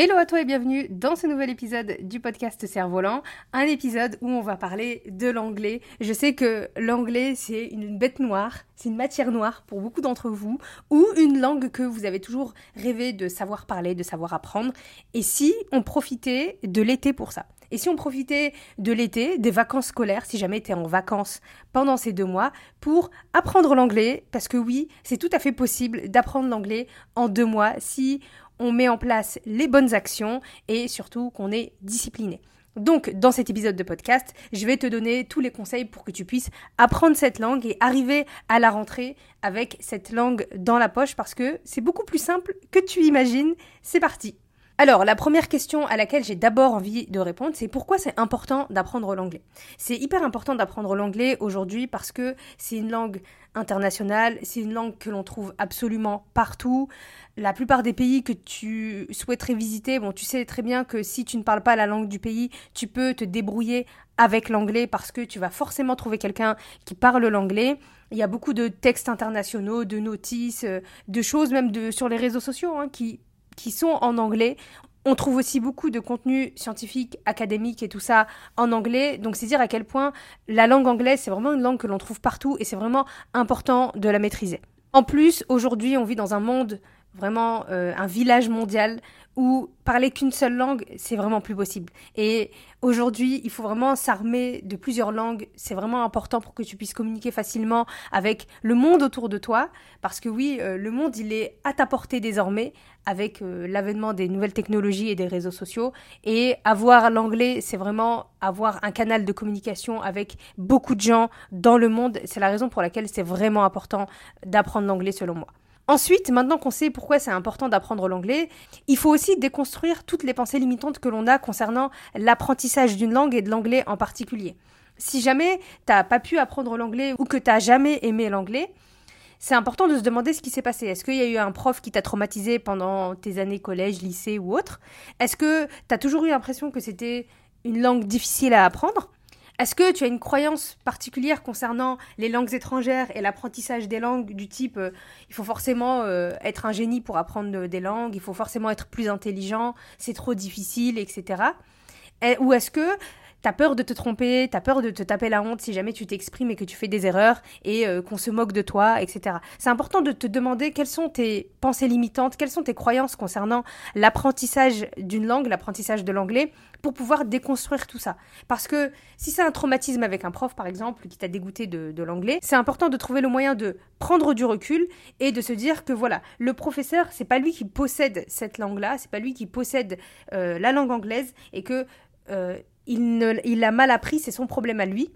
Hello à toi et bienvenue dans ce nouvel épisode du podcast Cerf-Volant, un épisode où on va parler de l'anglais. Je sais que l'anglais c'est une bête noire, c'est une matière noire pour beaucoup d'entre vous, ou une langue que vous avez toujours rêvé de savoir parler, de savoir apprendre. Et si on profitait de l'été pour ça? Et si on profitait de l'été, des vacances scolaires, si jamais tu en vacances pendant ces deux mois, pour apprendre l'anglais, parce que oui, c'est tout à fait possible d'apprendre l'anglais en deux mois si on met en place les bonnes actions et surtout qu'on est discipliné. Donc, dans cet épisode de podcast, je vais te donner tous les conseils pour que tu puisses apprendre cette langue et arriver à la rentrée avec cette langue dans la poche parce que c'est beaucoup plus simple que tu imagines. C'est parti. Alors, la première question à laquelle j'ai d'abord envie de répondre, c'est pourquoi c'est important d'apprendre l'anglais? C'est hyper important d'apprendre l'anglais aujourd'hui parce que c'est une langue internationale, c'est une langue que l'on trouve absolument partout. La plupart des pays que tu souhaiterais visiter, bon, tu sais très bien que si tu ne parles pas la langue du pays, tu peux te débrouiller avec l'anglais parce que tu vas forcément trouver quelqu'un qui parle l'anglais. Il y a beaucoup de textes internationaux, de notices, euh, de choses même de, sur les réseaux sociaux hein, qui qui sont en anglais. On trouve aussi beaucoup de contenu scientifique, académique et tout ça en anglais. Donc c'est dire à quel point la langue anglaise, c'est vraiment une langue que l'on trouve partout et c'est vraiment important de la maîtriser. En plus, aujourd'hui, on vit dans un monde vraiment euh, un village mondial où parler qu'une seule langue, c'est vraiment plus possible. Et aujourd'hui, il faut vraiment s'armer de plusieurs langues. C'est vraiment important pour que tu puisses communiquer facilement avec le monde autour de toi. Parce que oui, euh, le monde, il est à ta portée désormais avec euh, l'avènement des nouvelles technologies et des réseaux sociaux. Et avoir l'anglais, c'est vraiment avoir un canal de communication avec beaucoup de gens dans le monde. C'est la raison pour laquelle c'est vraiment important d'apprendre l'anglais selon moi. Ensuite, maintenant qu'on sait pourquoi c'est important d'apprendre l'anglais, il faut aussi déconstruire toutes les pensées limitantes que l'on a concernant l'apprentissage d'une langue et de l'anglais en particulier. Si jamais t'as pas pu apprendre l'anglais ou que t'as jamais aimé l'anglais, c'est important de se demander ce qui s'est passé. Est-ce qu'il y a eu un prof qui t'a traumatisé pendant tes années collège, lycée ou autre? Est-ce que t'as toujours eu l'impression que c'était une langue difficile à apprendre? Est-ce que tu as une croyance particulière concernant les langues étrangères et l'apprentissage des langues du type euh, il faut forcément euh, être un génie pour apprendre des langues, il faut forcément être plus intelligent, c'est trop difficile, etc. ou est-ce que T'as peur de te tromper, t'as peur de te taper la honte si jamais tu t'exprimes et que tu fais des erreurs et euh, qu'on se moque de toi, etc. C'est important de te demander quelles sont tes pensées limitantes, quelles sont tes croyances concernant l'apprentissage d'une langue, l'apprentissage de l'anglais, pour pouvoir déconstruire tout ça. Parce que si c'est un traumatisme avec un prof, par exemple, qui t'a dégoûté de, l'anglais, c'est important de trouver le moyen de prendre du recul et de se dire que voilà, le professeur, c'est pas lui qui possède cette langue-là, c'est pas lui qui possède euh, la langue anglaise et que euh, il, ne, il a mal appris, c'est son problème à lui.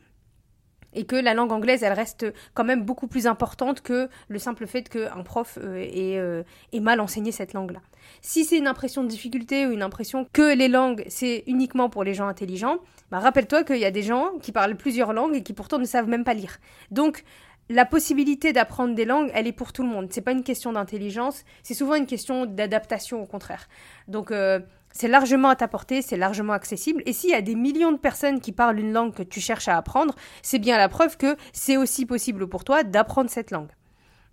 Et que la langue anglaise, elle reste quand même beaucoup plus importante que le simple fait qu'un prof euh, euh, ait, mal enseigné cette langue-là. Si c'est une impression de difficulté ou une impression que les langues, c'est uniquement pour les gens intelligents, bah rappelle-toi qu'il y a des gens qui parlent plusieurs langues et qui pourtant ne savent même pas lire. Donc, la possibilité d'apprendre des langues, elle est pour tout le monde. C'est pas une question d'intelligence, c'est souvent une question d'adaptation au contraire. Donc euh, c'est largement à ta portée, c'est largement accessible. Et s'il y a des millions de personnes qui parlent une langue que tu cherches à apprendre, c'est bien la preuve que c'est aussi possible pour toi d'apprendre cette langue.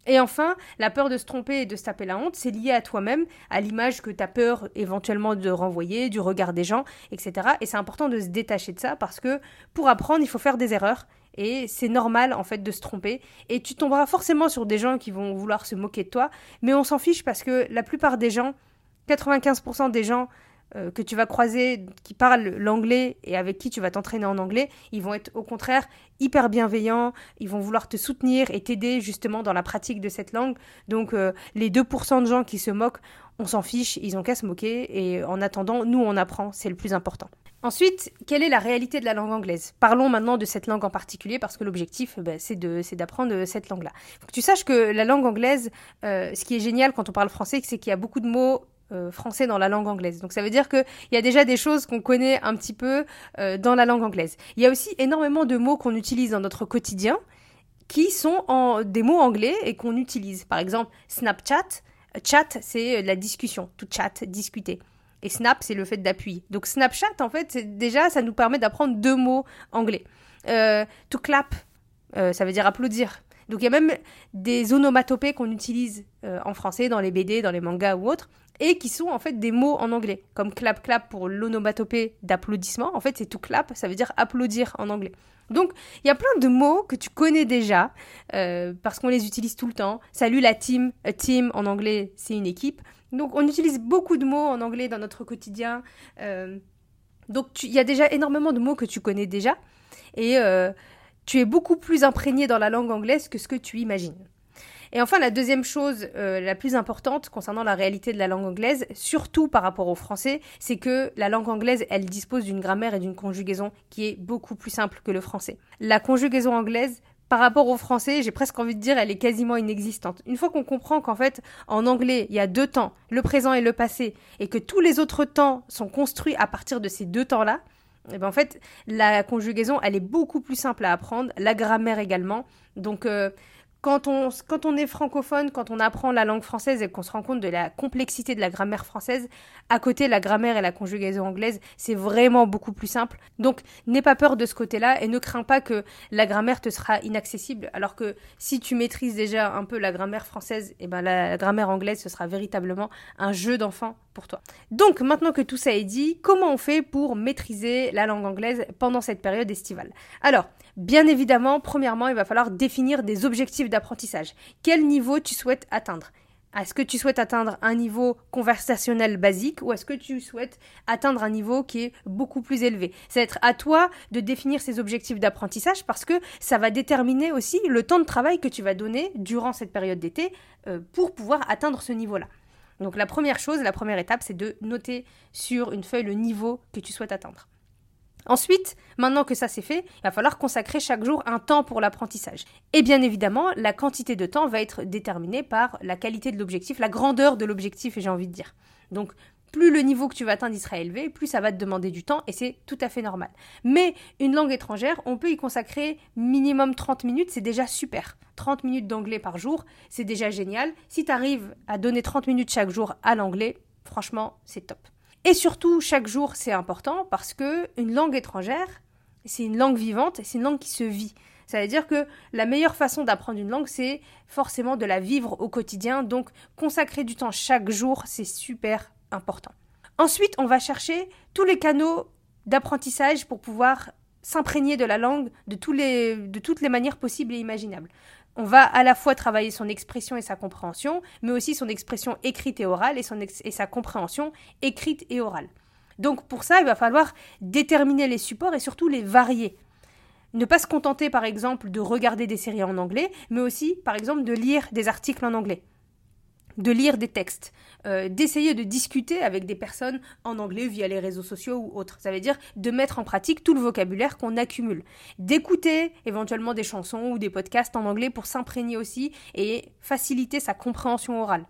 Et enfin, la peur de se tromper et de se taper la honte, c'est lié à toi-même, à l'image que tu as peur éventuellement de renvoyer, du regard des gens, etc. Et c'est important de se détacher de ça parce que pour apprendre, il faut faire des erreurs. Et c'est normal en fait de se tromper. Et tu tomberas forcément sur des gens qui vont vouloir se moquer de toi. Mais on s'en fiche parce que la plupart des gens, 95% des gens euh, que tu vas croiser qui parlent l'anglais et avec qui tu vas t'entraîner en anglais, ils vont être au contraire hyper bienveillants, ils vont vouloir te soutenir et t'aider justement dans la pratique de cette langue. Donc euh, les 2% de gens qui se moquent, on s'en fiche, ils ont qu'à se moquer et en attendant, nous on apprend, c'est le plus important. Ensuite, quelle est la réalité de la langue anglaise? Parlons maintenant de cette langue en particulier parce que l'objectif, ben, c'est d'apprendre cette langue-là. Tu saches que la langue anglaise, euh, ce qui est génial quand on parle français, c'est qu'il y a beaucoup de mots euh, français dans la langue anglaise. Donc ça veut dire qu'il y a déjà des choses qu'on connaît un petit peu euh, dans la langue anglaise. Il y a aussi énormément de mots qu'on utilise dans notre quotidien qui sont en, des mots anglais et qu'on utilise. Par exemple, Snapchat. Chat, c'est la discussion. To chat, discuter. Et snap, c'est le fait d'appuyer. Donc Snapchat, en fait, déjà, ça nous permet d'apprendre deux mots anglais. Euh, to clap, ça veut dire applaudir. Donc il y a même des onomatopées qu'on utilise en français dans les BD, dans les mangas ou autres, et qui sont en fait des mots en anglais, comme clap clap pour l'onomatopée d'applaudissement. En fait, c'est tout clap, ça veut dire applaudir en anglais. Donc, il y a plein de mots que tu connais déjà euh, parce qu'on les utilise tout le temps. Salut la team, a team en anglais, c'est une équipe. Donc, on utilise beaucoup de mots en anglais dans notre quotidien. Euh, donc, il y a déjà énormément de mots que tu connais déjà et euh, tu es beaucoup plus imprégné dans la langue anglaise que ce que tu imagines. Et enfin, la deuxième chose euh, la plus importante concernant la réalité de la langue anglaise, surtout par rapport au français, c'est que la langue anglaise, elle dispose d'une grammaire et d'une conjugaison qui est beaucoup plus simple que le français. La conjugaison anglaise, par rapport au français, j'ai presque envie de dire, elle est quasiment inexistante. Une fois qu'on comprend qu'en fait, en anglais, il y a deux temps, le présent et le passé, et que tous les autres temps sont construits à partir de ces deux temps-là, et eh ben en fait, la conjugaison, elle est beaucoup plus simple à apprendre, la grammaire également. Donc, euh, quand on, quand on est francophone, quand on apprend la langue française et qu'on se rend compte de la complexité de la grammaire française, à côté la grammaire et la conjugaison anglaise, c'est vraiment beaucoup plus simple. Donc n'aie pas peur de ce côté-là et ne crains pas que la grammaire te sera inaccessible. Alors que si tu maîtrises déjà un peu la grammaire française, et eh ben la, la grammaire anglaise, ce sera véritablement un jeu d'enfant pour toi. Donc maintenant que tout ça est dit, comment on fait pour maîtriser la langue anglaise pendant cette période estivale? Alors, Bien évidemment, premièrement, il va falloir définir des objectifs d'apprentissage. Quel niveau tu souhaites atteindre? Est-ce que tu souhaites atteindre un niveau conversationnel basique ou est-ce que tu souhaites atteindre un niveau qui est beaucoup plus élevé? C'est être à toi de définir ces objectifs d'apprentissage parce que ça va déterminer aussi le temps de travail que tu vas donner durant cette période d'été euh, pour pouvoir atteindre ce niveau-là. Donc la première chose, la première étape, c'est de noter sur une feuille le niveau que tu souhaites atteindre. Ensuite, maintenant que ça c'est fait, il va falloir consacrer chaque jour un temps pour l'apprentissage. Et bien évidemment, la quantité de temps va être déterminée par la qualité de l'objectif, la grandeur de l'objectif, j'ai envie de dire. Plus le niveau que tu vas atteindre sera élevé, plus ça va te demander du temps et c'est tout à fait normal. Mais une langue étrangère, on peut y consacrer minimum 30 minutes, c'est déjà super. 30 minutes d'anglais par jour, c'est déjà génial. Si tu arrives à donner 30 minutes chaque jour à l'anglais, franchement, c'est top. Et surtout, chaque jour, c'est important parce que une langue étrangère, c'est une langue vivante, c'est une langue qui se vit. Ça veut dire que la meilleure façon d'apprendre une langue, c'est forcément de la vivre au quotidien. Donc, consacrer du temps chaque jour, c'est super important. Ensuite, on va chercher tous les canaux d'apprentissage pour pouvoir s'imprégner de la langue de, tous les, de toutes les manières possibles et imaginables on va à la fois travailler son expression et sa compréhension, mais aussi son expression écrite et orale et, son et sa compréhension écrite et orale. Donc pour ça, il va falloir déterminer les supports et surtout les varier. Ne pas se contenter par exemple de regarder des séries en anglais, mais aussi par exemple de lire des articles en anglais de lire des textes, euh, d'essayer de discuter avec des personnes en anglais via les réseaux sociaux ou autres. Ça veut dire de mettre en pratique tout le vocabulaire qu'on accumule. D'écouter éventuellement des chansons ou des podcasts en anglais pour s'imprégner aussi et faciliter sa compréhension orale.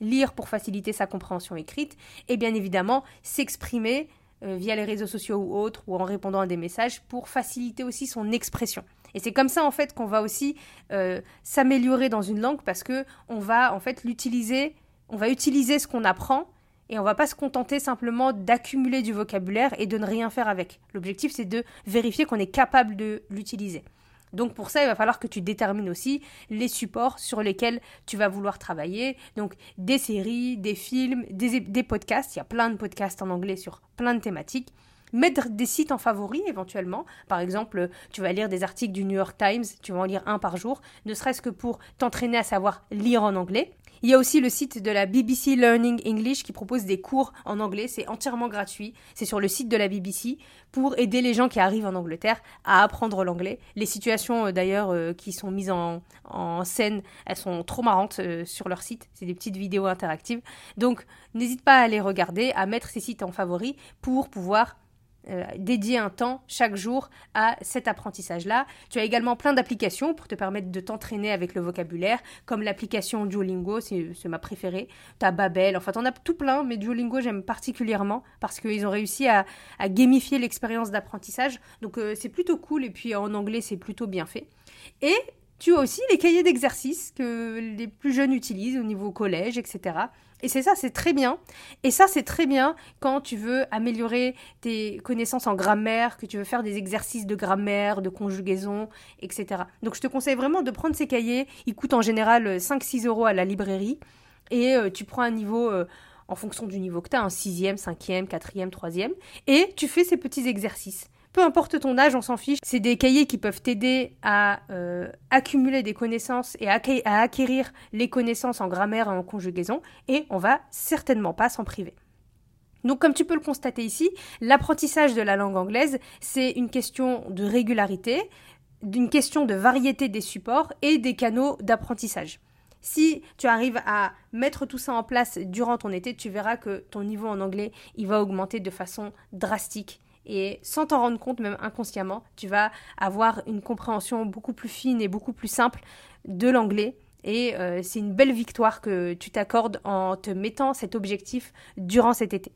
Lire pour faciliter sa compréhension écrite et bien évidemment s'exprimer euh, via les réseaux sociaux ou autres ou en répondant à des messages pour faciliter aussi son expression. Et c'est comme ça en fait qu'on va aussi euh, s'améliorer dans une langue parce que on va en fait l'utiliser, on va utiliser ce qu'on apprend et on va pas se contenter simplement d'accumuler du vocabulaire et de ne rien faire avec. L'objectif c'est de vérifier qu'on est capable de l'utiliser. Donc pour ça, il va falloir que tu détermines aussi les supports sur lesquels tu vas vouloir travailler. Donc des séries, des films, des, des podcasts. Il y a plein de podcasts en anglais sur plein de thématiques mettre des sites en favoris éventuellement. Par exemple, tu vas lire des articles du New York Times, tu vas en lire un par jour, ne serait-ce que pour t'entraîner à savoir lire en anglais. Il y a aussi le site de la BBC Learning English qui propose des cours en anglais, c'est entièrement gratuit, c'est sur le site de la BBC pour aider les gens qui arrivent en Angleterre à apprendre l'anglais. Les situations euh, d'ailleurs euh, qui sont mises en, scène, elles sont trop marrantes euh, sur leur site, c'est des petites vidéos interactives. Donc n'hésite pas à les regarder, à mettre ces sites en favoris pour pouvoir euh, dédier un temps chaque jour à cet apprentissage-là. Tu as également plein d'applications pour te permettre de t'entraîner avec le vocabulaire, comme l'application Duolingo, c'est ma préférée. Tu as Babel, enfin, t'en as tout plein, mais Duolingo, j'aime particulièrement parce qu'ils ont réussi à, gamifier l'expérience d'apprentissage. Donc, euh, c'est plutôt cool, et puis en anglais, c'est plutôt bien fait. Et tu as aussi les cahiers d'exercices que les plus jeunes utilisent au niveau collège, etc. Et c'est ça, c'est très bien. Et ça, c'est très bien quand tu veux améliorer tes connaissances en grammaire, que tu veux faire des exercices de grammaire, de conjugaison, etc. Donc je te conseille vraiment de prendre ces cahiers. Ils coûtent en général 5-6 euros à la librairie. Et euh, tu prends un niveau... Euh, en fonction du niveau que tu as, un sixième, cinquième, quatrième, troisième, et tu fais ces petits exercices. Peu importe ton âge, on s'en fiche. C'est des cahiers qui peuvent t'aider à euh, accumuler des connaissances et à, acquérir les connaissances en grammaire et en conjugaison. Et on va certainement pas s'en priver. Donc comme tu peux le constater ici, l'apprentissage de la langue anglaise, c'est une question de régularité, d'une question de variété des supports et des canaux d'apprentissage. Si tu arrives à mettre tout ça en place durant ton été, tu verras que ton niveau en anglais, il va augmenter de façon drastique et sans t'en rendre compte, même inconsciemment, tu vas avoir une compréhension beaucoup plus fine et beaucoup plus simple de l'anglais. Et euh, c'est une belle victoire que tu t'accordes en te mettant cet objectif durant cet été.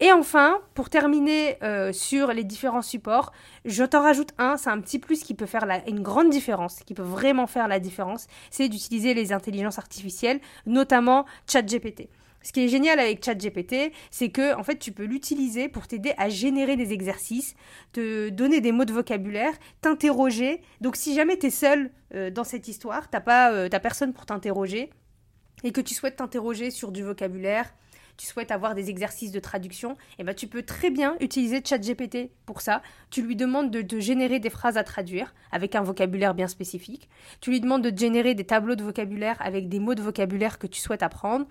Et enfin, pour terminer euh, sur les différents supports, je t'en rajoute un, c'est un petit plus qui peut faire une grande différence, qui peut vraiment faire la différence, c'est d'utiliser les intelligences artificielles, notamment ChatGPT. Ce qui est génial avec ChatGPT, c'est que en fait, tu peux l'utiliser pour t'aider à générer des exercices, te donner des mots de vocabulaire, t'interroger. Donc, si jamais tu es seul euh, dans cette histoire, t'as pas, euh, personne pour t'interroger et que tu souhaites t'interroger sur du vocabulaire, tu souhaites avoir des exercices de traduction, et eh ben tu peux très bien utiliser ChatGPT pour ça. Tu lui demandes de, de, générer des phrases à traduire avec un vocabulaire bien spécifique. Tu lui demandes de générer des tableaux de vocabulaire avec des mots de vocabulaire que tu souhaites apprendre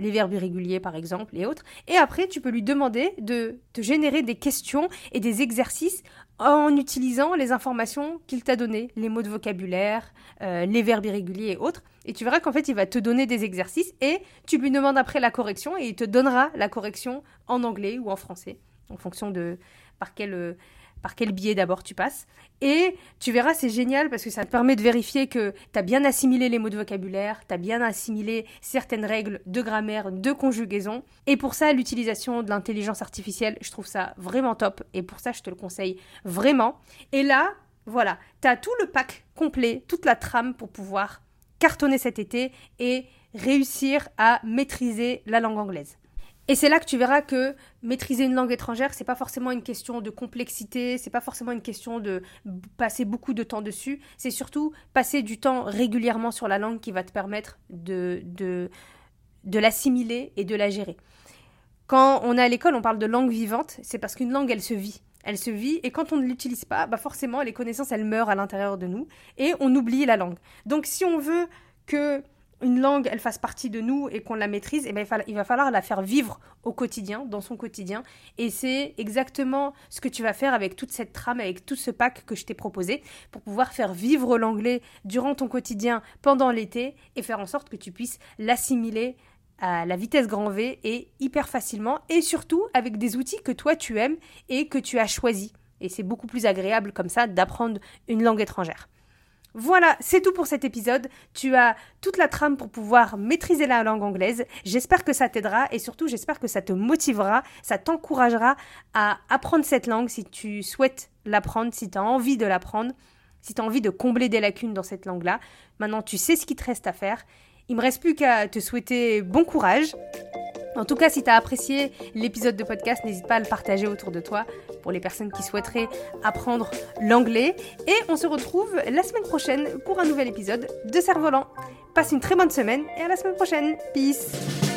les verbes irréguliers par exemple et autres. Et après, tu peux lui demander de te générer des questions et des exercices en utilisant les informations qu'il t'a données, les mots de vocabulaire, euh, les verbes irréguliers et autres. Et tu verras qu'en fait, il va te donner des exercices et tu lui demandes après la correction et il te donnera la correction en anglais ou en français, en fonction de par quel euh, par quel biais d'abord tu passes. Et tu verras, c'est génial parce que ça te permet de vérifier que tu as bien assimilé les mots de vocabulaire, tu as bien assimilé certaines règles de grammaire, de conjugaison. Et pour ça, l'utilisation de l'intelligence artificielle, je trouve ça vraiment top. Et pour ça, je te le conseille vraiment. Et là, voilà, tu as tout le pack complet, toute la trame pour pouvoir cartonner cet été et réussir à maîtriser la langue anglaise. Et c'est là que tu verras que maîtriser une langue étrangère, c'est pas forcément une question de complexité, c'est pas forcément une question de passer beaucoup de temps dessus, c'est surtout passer du temps régulièrement sur la langue qui va te permettre de, de, de l'assimiler et de la gérer. Quand on est à l'école, on parle de langue vivante, c'est parce qu'une langue, elle se vit. Elle se vit et quand on ne l'utilise pas, bah forcément, les connaissances, elles meurent à l'intérieur de nous et on oublie la langue. Donc si on veut que une langue, elle fasse partie de nous et qu'on la maîtrise, eh ben, il va falloir la faire vivre au quotidien, dans son quotidien. Et c'est exactement ce que tu vas faire avec toute cette trame, avec tout ce pack que je t'ai proposé, pour pouvoir faire vivre l'anglais durant ton quotidien pendant l'été et faire en sorte que tu puisses l'assimiler à la vitesse grand V et hyper facilement, et surtout avec des outils que toi tu aimes et que tu as choisis. Et c'est beaucoup plus agréable comme ça d'apprendre une langue étrangère. Voilà, c'est tout pour cet épisode. Tu as toute la trame pour pouvoir maîtriser la langue anglaise. J'espère que ça t'aidera et surtout j'espère que ça te motivera, ça t'encouragera à apprendre cette langue si tu souhaites l'apprendre, si tu as envie de l'apprendre, si tu as envie de combler des lacunes dans cette langue-là. Maintenant, tu sais ce qu'il te reste à faire. Il me reste plus qu'à te souhaiter bon courage. En tout cas, si tu as apprécié l'épisode de podcast, n'hésite pas à le partager autour de toi les personnes qui souhaiteraient apprendre l'anglais. Et on se retrouve la semaine prochaine pour un nouvel épisode de Cerf-Volant. Passe une très bonne semaine et à la semaine prochaine. Peace